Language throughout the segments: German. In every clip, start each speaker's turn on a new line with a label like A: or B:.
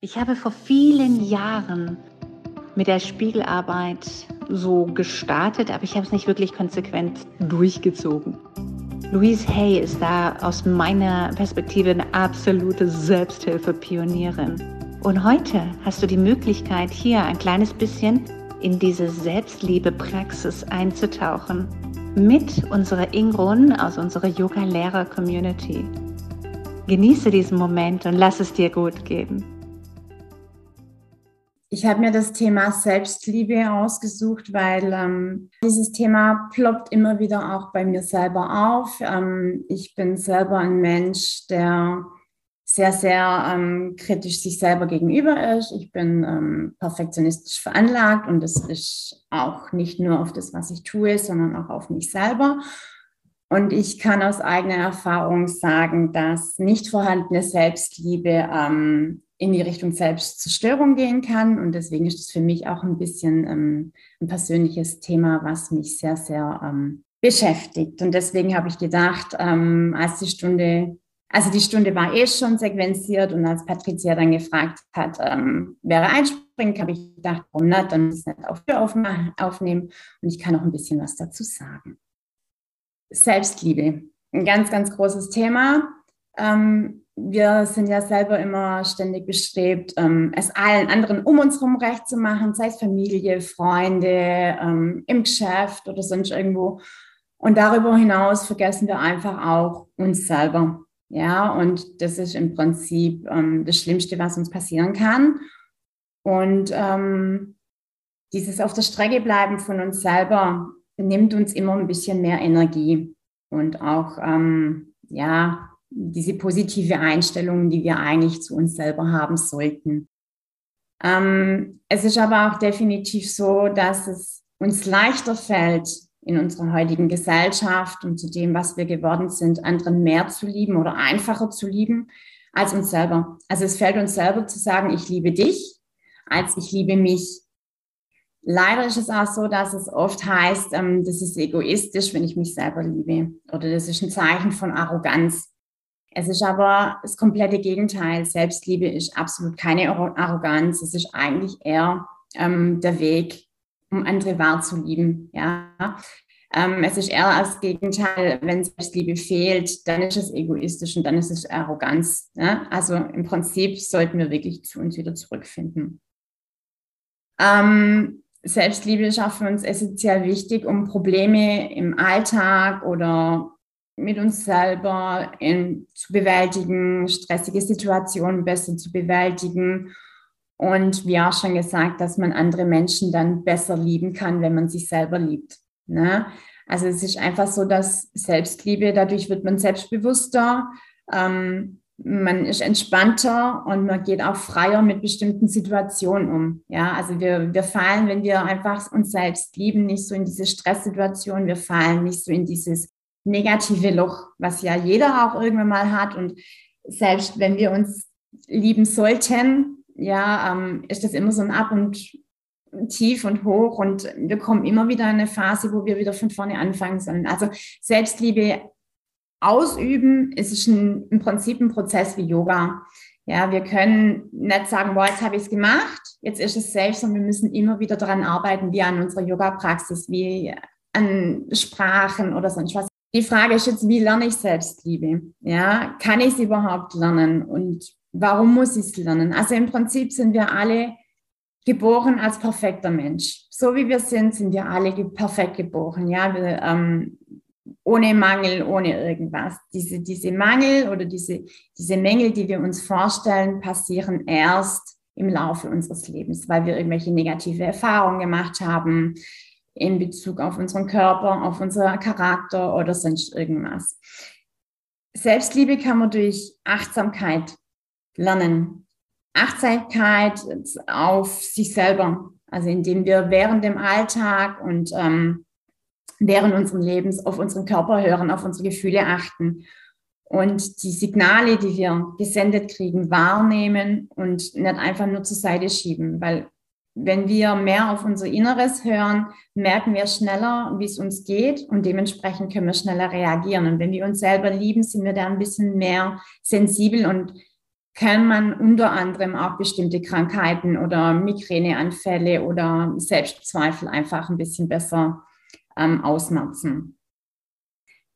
A: Ich habe vor vielen Jahren mit der Spiegelarbeit so gestartet, aber ich habe es nicht wirklich konsequent durchgezogen. Louise Hay ist da aus meiner Perspektive eine absolute Selbsthilfe-Pionierin. Und heute hast du die Möglichkeit, hier ein kleines bisschen in diese Selbstliebe-Praxis einzutauchen mit unserer Ingrun aus unserer Yoga-Lehrer-Community. Genieße diesen Moment und lass es dir gut gehen.
B: Ich habe mir das Thema Selbstliebe ausgesucht, weil ähm, dieses Thema ploppt immer wieder auch bei mir selber auf. Ähm, ich bin selber ein Mensch, der sehr, sehr ähm, kritisch sich selber gegenüber ist. Ich bin ähm, perfektionistisch veranlagt und das ist auch nicht nur auf das, was ich tue, sondern auch auf mich selber. Und ich kann aus eigener Erfahrung sagen, dass nicht vorhandene Selbstliebe ähm, in die Richtung Selbstzerstörung gehen kann. Und deswegen ist es für mich auch ein bisschen ähm, ein persönliches Thema, was mich sehr, sehr ähm, beschäftigt. Und deswegen habe ich gedacht, ähm, als die Stunde, also die Stunde war eh schon sequenziert und als Patricia dann gefragt hat, ähm, wer einspringt, habe ich gedacht, warum nicht, dann muss ich nicht auf Tür aufnehmen und ich kann auch ein bisschen was dazu sagen. Selbstliebe, ein ganz, ganz großes Thema. Ähm, wir sind ja selber immer ständig bestrebt, ähm, es allen anderen um uns herum recht zu machen, sei es Familie, Freunde, ähm, im Geschäft oder sonst irgendwo. Und darüber hinaus vergessen wir einfach auch uns selber. Ja, und das ist im Prinzip ähm, das Schlimmste, was uns passieren kann. Und ähm, dieses auf der Strecke bleiben von uns selber nimmt uns immer ein bisschen mehr Energie und auch, ähm, ja, diese positive Einstellung, die wir eigentlich zu uns selber haben sollten. Ähm, es ist aber auch definitiv so, dass es uns leichter fällt, in unserer heutigen Gesellschaft und zu dem, was wir geworden sind, anderen mehr zu lieben oder einfacher zu lieben als uns selber. Also es fällt uns selber zu sagen, ich liebe dich, als ich liebe mich. Leider ist es auch so, dass es oft heißt, ähm, das ist egoistisch, wenn ich mich selber liebe. Oder das ist ein Zeichen von Arroganz. Es ist aber das komplette Gegenteil. Selbstliebe ist absolut keine Arroganz. Es ist eigentlich eher ähm, der Weg, um andere wahrzulieben. Ja? Ähm, es ist eher das Gegenteil. Wenn Selbstliebe fehlt, dann ist es egoistisch und dann ist es Arroganz. Ja? Also im Prinzip sollten wir wirklich zu uns wieder zurückfinden. Ähm, Selbstliebe ist auch für uns essentiell wichtig, um Probleme im Alltag oder mit uns selber in, zu bewältigen, stressige Situationen besser zu bewältigen. Und wie auch schon gesagt, dass man andere Menschen dann besser lieben kann, wenn man sich selber liebt. Ne? Also es ist einfach so, dass Selbstliebe, dadurch wird man selbstbewusster, ähm, man ist entspannter und man geht auch freier mit bestimmten Situationen um. Ja, also wir, wir fallen, wenn wir einfach uns selbst lieben, nicht so in diese Stresssituation, wir fallen nicht so in dieses negative Loch, was ja jeder auch irgendwann mal hat. Und selbst wenn wir uns lieben sollten, ja, ähm, ist das immer so ein Ab und tief und hoch und wir kommen immer wieder in eine Phase, wo wir wieder von vorne anfangen sollen. Also Selbstliebe ausüben ist ein, im Prinzip ein Prozess wie Yoga. Ja, wir können nicht sagen, boah, jetzt habe ich es gemacht, jetzt ist es safe, sondern wir müssen immer wieder daran arbeiten, wie an unserer Yoga-Praxis, wie an Sprachen oder sonst was. Die Frage ist jetzt, wie lerne ich Selbstliebe? Ja, kann ich es überhaupt lernen? Und warum muss ich es lernen? Also im Prinzip sind wir alle geboren als perfekter Mensch. So wie wir sind, sind wir alle perfekt geboren. Ja, wir, ähm, ohne Mangel, ohne irgendwas. Diese, diese Mangel oder diese, diese Mängel, die wir uns vorstellen, passieren erst im Laufe unseres Lebens, weil wir irgendwelche negative Erfahrungen gemacht haben, in Bezug auf unseren Körper, auf unser Charakter oder sonst irgendwas. Selbstliebe kann man durch Achtsamkeit lernen. Achtsamkeit auf sich selber, also indem wir während dem Alltag und ähm, während unseres Lebens auf unseren Körper hören, auf unsere Gefühle achten und die Signale, die wir gesendet kriegen, wahrnehmen und nicht einfach nur zur Seite schieben, weil wenn wir mehr auf unser Inneres hören, merken wir schneller, wie es uns geht und dementsprechend können wir schneller reagieren. Und wenn wir uns selber lieben, sind wir da ein bisschen mehr sensibel und kann man unter anderem auch bestimmte Krankheiten oder Migräneanfälle oder Selbstzweifel einfach ein bisschen besser ähm, ausmerzen.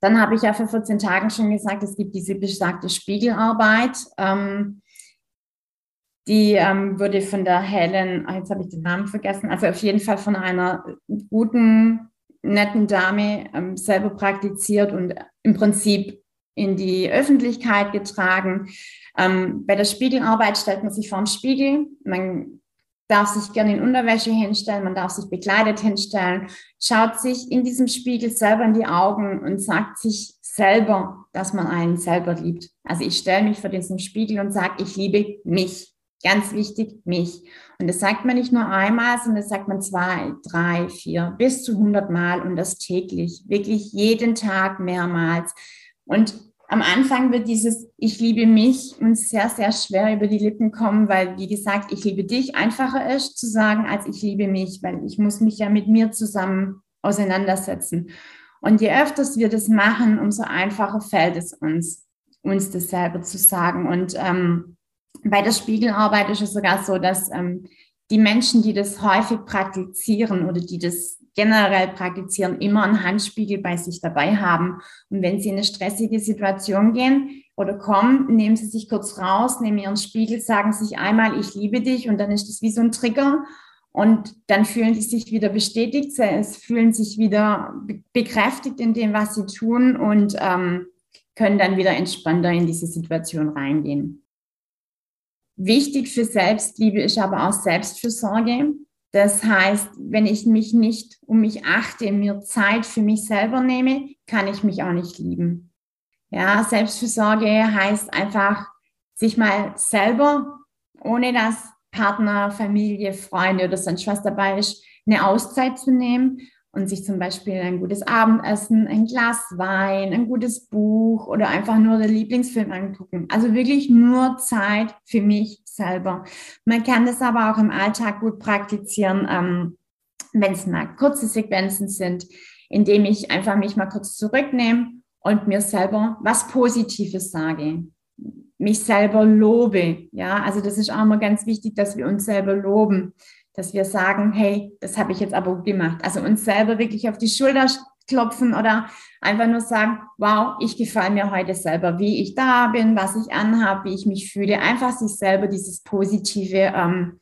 B: Dann habe ich ja vor 14 Tagen schon gesagt, es gibt diese besagte Spiegelarbeit. Ähm, die ähm, wurde von der Helen, ah, jetzt habe ich den Namen vergessen, also auf jeden Fall von einer guten, netten Dame ähm, selber praktiziert und im Prinzip in die Öffentlichkeit getragen. Ähm, bei der Spiegelarbeit stellt man sich vor den Spiegel. Man darf sich gerne in Unterwäsche hinstellen, man darf sich bekleidet hinstellen, schaut sich in diesem Spiegel selber in die Augen und sagt sich selber, dass man einen selber liebt. Also ich stelle mich vor diesem Spiegel und sage, ich liebe mich. Ganz wichtig, mich. Und das sagt man nicht nur einmal, sondern das sagt man zwei, drei, vier, bis zu hundert Mal und das täglich. Wirklich jeden Tag mehrmals. Und am Anfang wird dieses Ich liebe mich uns sehr, sehr schwer über die Lippen kommen, weil, wie gesagt, ich liebe dich einfacher ist zu sagen, als ich liebe mich, weil ich muss mich ja mit mir zusammen auseinandersetzen. Und je öfters wir das machen, umso einfacher fällt es uns, uns das selber zu sagen. Und ähm, bei der Spiegelarbeit ist es sogar so, dass ähm, die Menschen, die das häufig praktizieren oder die das generell praktizieren, immer einen Handspiegel bei sich dabei haben. Und wenn sie in eine stressige Situation gehen oder kommen, nehmen sie sich kurz raus, nehmen ihren Spiegel, sagen sich einmal, ich liebe dich und dann ist das wie so ein Trigger. Und dann fühlen sie sich wieder bestätigt, sie fühlen sich wieder bekräftigt in dem, was sie tun und ähm, können dann wieder entspannter in diese Situation reingehen. Wichtig für Selbstliebe ist aber auch Selbstfürsorge. Das heißt, wenn ich mich nicht um mich achte, mir Zeit für mich selber nehme, kann ich mich auch nicht lieben. Ja, Selbstfürsorge heißt einfach, sich mal selber, ohne dass Partner, Familie, Freunde oder sonst was dabei ist, eine Auszeit zu nehmen und sich zum Beispiel ein gutes Abendessen, ein Glas Wein, ein gutes Buch oder einfach nur der Lieblingsfilm angucken. Also wirklich nur Zeit für mich selber. Man kann das aber auch im Alltag gut praktizieren, ähm, wenn es mal kurze Sequenzen sind, indem ich einfach mich mal kurz zurücknehme und mir selber was Positives sage mich selber lobe. Ja, also das ist auch mal ganz wichtig, dass wir uns selber loben dass wir sagen, hey, das habe ich jetzt aber gut gemacht. Also uns selber wirklich auf die Schulter klopfen oder einfach nur sagen, wow, ich gefalle mir heute selber, wie ich da bin, was ich anhabe, wie ich mich fühle. Einfach sich selber dieses positive ähm,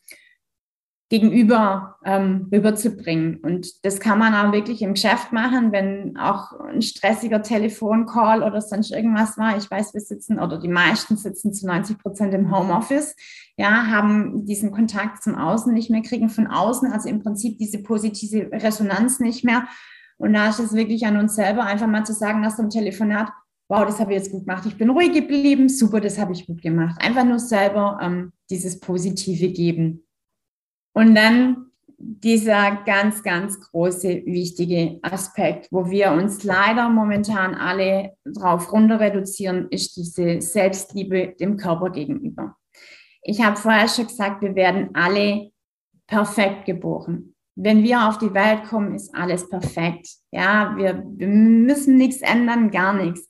B: gegenüber ähm, rüberzubringen. Und das kann man auch wirklich im Geschäft machen, wenn auch ein stressiger Telefoncall oder sonst irgendwas war. Ich weiß, wir sitzen oder die meisten sitzen zu 90 Prozent im Homeoffice, ja, haben diesen Kontakt zum Außen nicht mehr, kriegen von außen, also im Prinzip diese positive Resonanz nicht mehr. Und da ist es wirklich an uns selber, einfach mal zu sagen, nach so einem Telefonat, wow, das habe ich jetzt gut gemacht, ich bin ruhig geblieben, super, das habe ich gut gemacht. Einfach nur selber ähm, dieses Positive geben. Und dann dieser ganz, ganz große, wichtige Aspekt, wo wir uns leider momentan alle drauf runter reduzieren, ist diese Selbstliebe dem Körper gegenüber. Ich habe vorher schon gesagt, wir werden alle perfekt geboren. Wenn wir auf die Welt kommen, ist alles perfekt. Ja, wir, wir müssen nichts ändern, gar nichts.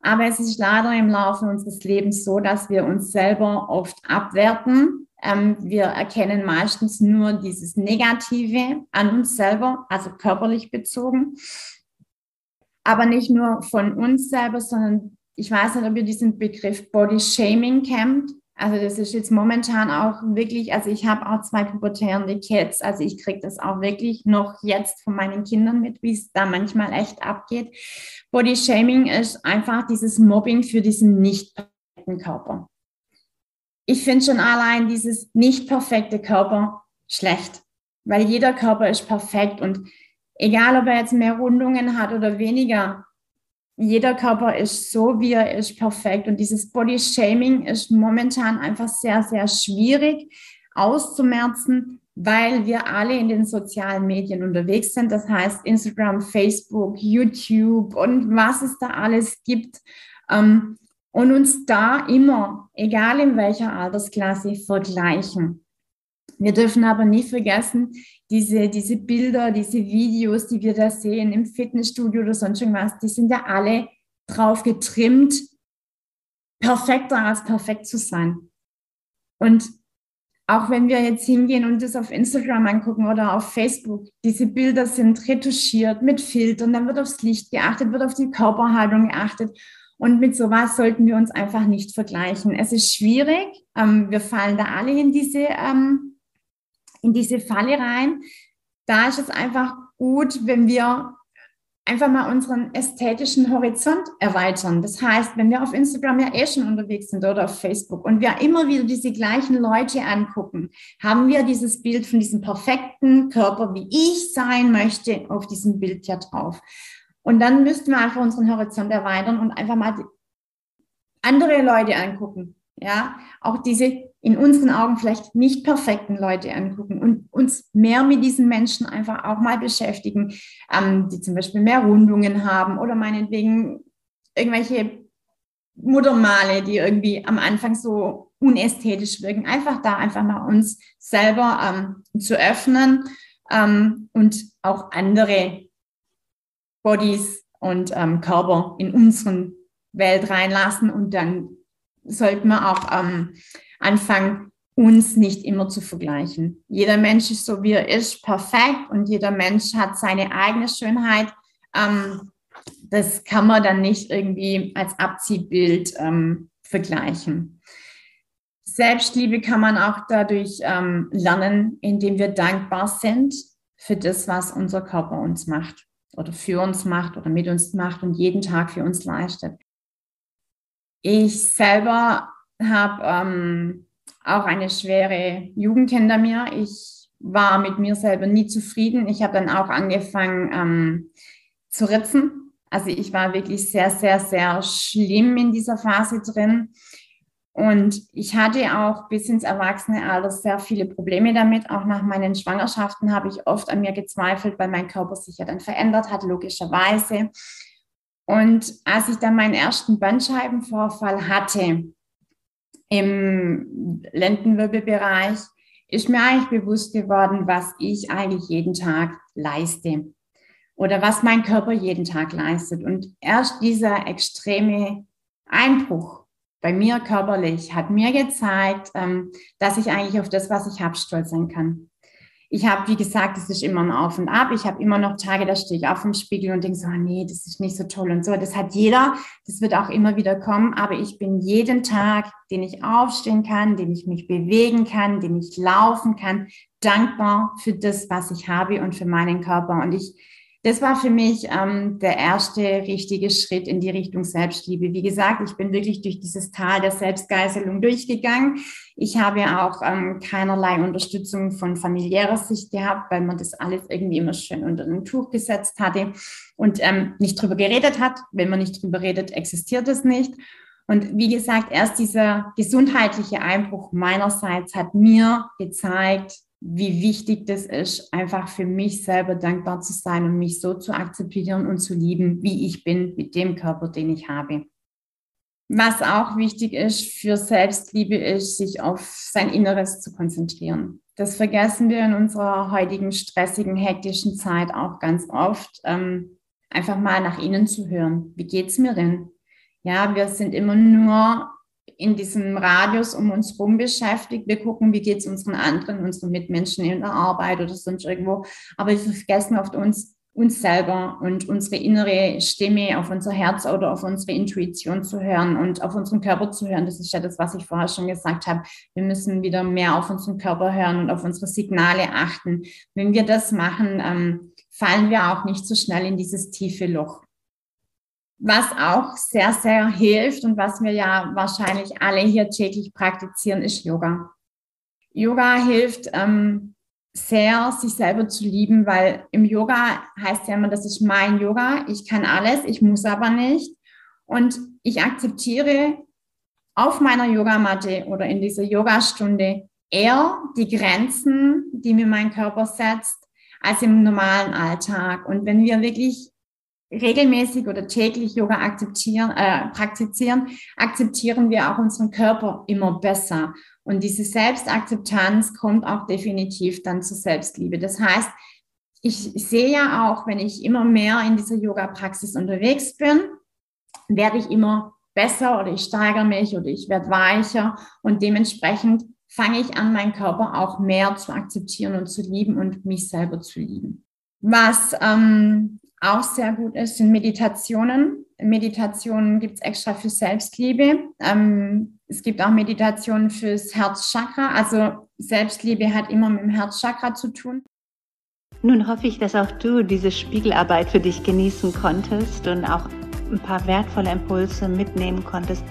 B: Aber es ist leider im Laufe unseres Lebens so, dass wir uns selber oft abwerten ähm, wir erkennen meistens nur dieses Negative an uns selber, also körperlich bezogen. Aber nicht nur von uns selber, sondern ich weiß nicht, ob ihr diesen Begriff Body Shaming kennt. Also das ist jetzt momentan auch wirklich, also ich habe auch zwei pubertärende Kids, also ich kriege das auch wirklich noch jetzt von meinen Kindern mit, wie es da manchmal echt abgeht. Body Shaming ist einfach dieses Mobbing für diesen nicht perfekten Körper ich finde schon allein dieses nicht perfekte Körper schlecht, weil jeder Körper ist perfekt und egal, ob er jetzt mehr Rundungen hat oder weniger, jeder Körper ist so, wie er ist, perfekt. Und dieses Body Shaming ist momentan einfach sehr, sehr schwierig auszumerzen, weil wir alle in den sozialen Medien unterwegs sind. Das heißt Instagram, Facebook, YouTube und was es da alles gibt. Ähm, und uns da immer, egal in welcher Altersklasse, vergleichen. Wir dürfen aber nie vergessen, diese, diese Bilder, diese Videos, die wir da sehen im Fitnessstudio oder sonst irgendwas, die sind ja alle drauf getrimmt, perfekter als perfekt zu sein. Und auch wenn wir jetzt hingehen und das auf Instagram angucken oder auf Facebook, diese Bilder sind retuschiert mit Filtern, dann wird aufs Licht geachtet, wird auf die Körperhaltung geachtet. Und mit sowas sollten wir uns einfach nicht vergleichen. Es ist schwierig. Ähm, wir fallen da alle in diese, ähm, in diese Falle rein. Da ist es einfach gut, wenn wir einfach mal unseren ästhetischen Horizont erweitern. Das heißt, wenn wir auf Instagram ja eh schon unterwegs sind oder auf Facebook und wir immer wieder diese gleichen Leute angucken, haben wir dieses Bild von diesem perfekten Körper, wie ich sein möchte, auf diesem Bild ja drauf. Und dann müssten wir einfach unseren Horizont erweitern und einfach mal andere Leute angucken. Ja, auch diese in unseren Augen vielleicht nicht perfekten Leute angucken und uns mehr mit diesen Menschen einfach auch mal beschäftigen, ähm, die zum Beispiel mehr Rundungen haben oder meinetwegen irgendwelche Muttermale, die irgendwie am Anfang so unästhetisch wirken. Einfach da einfach mal uns selber ähm, zu öffnen ähm, und auch andere Bodies und ähm, Körper in unseren Welt reinlassen und dann sollten wir auch ähm, anfangen, uns nicht immer zu vergleichen. Jeder Mensch ist so, wie er ist, perfekt und jeder Mensch hat seine eigene Schönheit. Ähm, das kann man dann nicht irgendwie als Abziehbild ähm, vergleichen. Selbstliebe kann man auch dadurch ähm, lernen, indem wir dankbar sind für das, was unser Körper uns macht oder für uns macht oder mit uns macht und jeden Tag für uns leistet. Ich selber habe ähm, auch eine schwere Jugend hinter mir. Ich war mit mir selber nie zufrieden. Ich habe dann auch angefangen ähm, zu ritzen. Also ich war wirklich sehr, sehr, sehr schlimm in dieser Phase drin. Und ich hatte auch bis ins Erwachsenealter sehr viele Probleme damit. Auch nach meinen Schwangerschaften habe ich oft an mir gezweifelt, weil mein Körper sich ja dann verändert hat, logischerweise. Und als ich dann meinen ersten Bandscheibenvorfall hatte im Lendenwirbelbereich, ist mir eigentlich bewusst geworden, was ich eigentlich jeden Tag leiste oder was mein Körper jeden Tag leistet. Und erst dieser extreme Einbruch bei mir körperlich hat mir gezeigt, ähm, dass ich eigentlich auf das, was ich habe, stolz sein kann ich habe, wie gesagt, es ist immer ein Auf und Ab. Ich habe immer noch Tage, da stehe ich auf dem Spiegel und denke so, oh nee, das ist nicht so toll und so. Das hat jeder, das wird auch immer wieder kommen. Aber ich bin jeden Tag, den ich aufstehen kann, den ich mich bewegen kann, den ich laufen kann, dankbar für das, was ich habe und für meinen Körper. Und ich das war für mich ähm, der erste richtige Schritt in die Richtung Selbstliebe. Wie gesagt, ich bin wirklich durch dieses Tal der Selbstgeißelung durchgegangen. Ich habe auch ähm, keinerlei Unterstützung von familiärer Sicht gehabt, weil man das alles irgendwie immer schön unter ein Tuch gesetzt hatte und ähm, nicht drüber geredet hat. Wenn man nicht drüber redet, existiert es nicht. Und wie gesagt, erst dieser gesundheitliche Einbruch meinerseits hat mir gezeigt, wie wichtig das ist, einfach für mich selber dankbar zu sein und mich so zu akzeptieren und zu lieben, wie ich bin mit dem Körper, den ich habe. Was auch wichtig ist für Selbstliebe, ist, sich auf sein Inneres zu konzentrieren. Das vergessen wir in unserer heutigen stressigen, hektischen Zeit auch ganz oft. Ähm, einfach mal nach innen zu hören. Wie geht's mir denn? Ja, wir sind immer nur in diesem Radius um uns herum beschäftigt. Wir gucken, wie geht es unseren anderen, unseren Mitmenschen in der Arbeit oder sonst irgendwo. Aber wir vergessen oft uns, uns selber und unsere innere Stimme auf unser Herz oder auf unsere Intuition zu hören und auf unseren Körper zu hören. Das ist ja das, was ich vorher schon gesagt habe. Wir müssen wieder mehr auf unseren Körper hören und auf unsere Signale achten. Wenn wir das machen, ähm, fallen wir auch nicht so schnell in dieses tiefe Loch. Was auch sehr, sehr hilft und was wir ja wahrscheinlich alle hier täglich praktizieren, ist Yoga. Yoga hilft ähm, sehr, sich selber zu lieben, weil im Yoga heißt ja immer, das ist mein Yoga, ich kann alles, ich muss aber nicht. Und ich akzeptiere auf meiner Yogamatte oder in dieser Yogastunde eher die Grenzen, die mir mein Körper setzt, als im normalen Alltag. Und wenn wir wirklich regelmäßig oder täglich Yoga akzeptieren, äh, praktizieren, akzeptieren wir auch unseren Körper immer besser. Und diese Selbstakzeptanz kommt auch definitiv dann zur Selbstliebe. Das heißt, ich sehe ja auch, wenn ich immer mehr in dieser Yoga-Praxis unterwegs bin, werde ich immer besser oder ich steigere mich oder ich werde weicher und dementsprechend fange ich an, meinen Körper auch mehr zu akzeptieren und zu lieben und mich selber zu lieben. Was ähm, auch sehr gut ist, sind Meditationen. Meditationen gibt es extra für Selbstliebe. Ähm, es gibt auch Meditationen fürs Herzchakra. Also Selbstliebe hat immer mit dem Herzchakra zu tun.
A: Nun hoffe ich, dass auch du diese Spiegelarbeit für dich genießen konntest und auch ein paar wertvolle Impulse mitnehmen konntest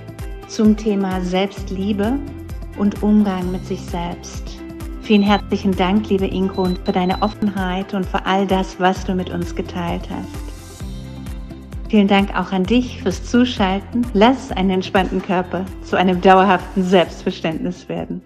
A: zum Thema Selbstliebe und Umgang mit sich selbst. Vielen herzlichen Dank, liebe Ingrun, für deine Offenheit und für all das, was du mit uns geteilt hast. Vielen Dank auch an dich fürs Zuschalten. Lass einen entspannten Körper zu einem dauerhaften Selbstverständnis werden.